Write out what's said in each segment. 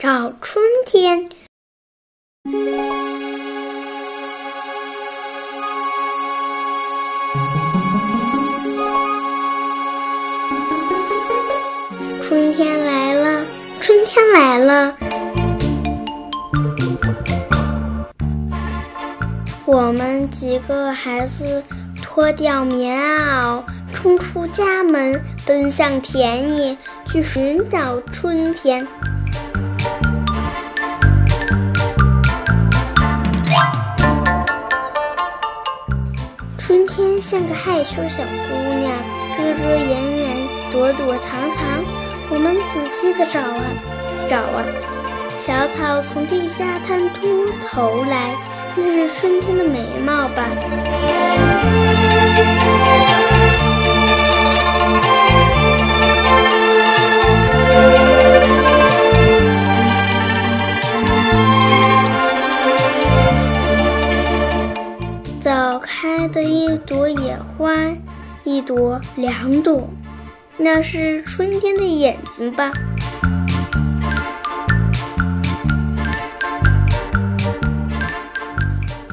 找春天。春天来了，春天来了，我们几个孩子脱掉棉袄，冲出家门，奔向田野，去寻找春天。像个害羞小姑娘，遮遮掩掩，躲躲藏藏。我们仔细的找啊找啊，小草从地下探出头来，那是春天的眉毛吧？朵野花，一朵两朵。那是春天的眼睛吧？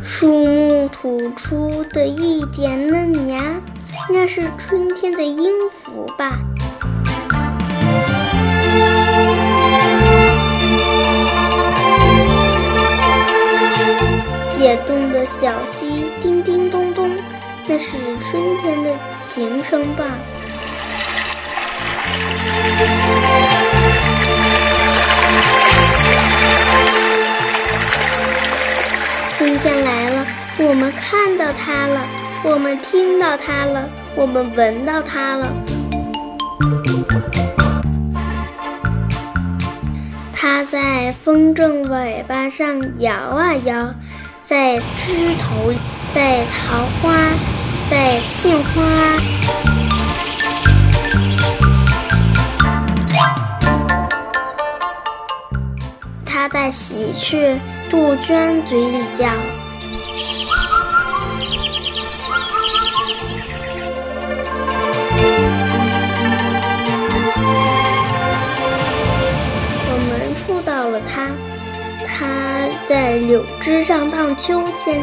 树木吐出的一点嫩芽，那是春天的音符吧？解冻的小溪叮叮咚咚，那是春天的琴声吧？春天来了，我们看到它了，我们听到它了，我们闻到它了。它在风筝尾巴上摇啊摇，在枝头，在桃花，在杏花。它在喜鹊、杜鹃嘴里叫。我们触到了它，它在柳枝上荡秋千。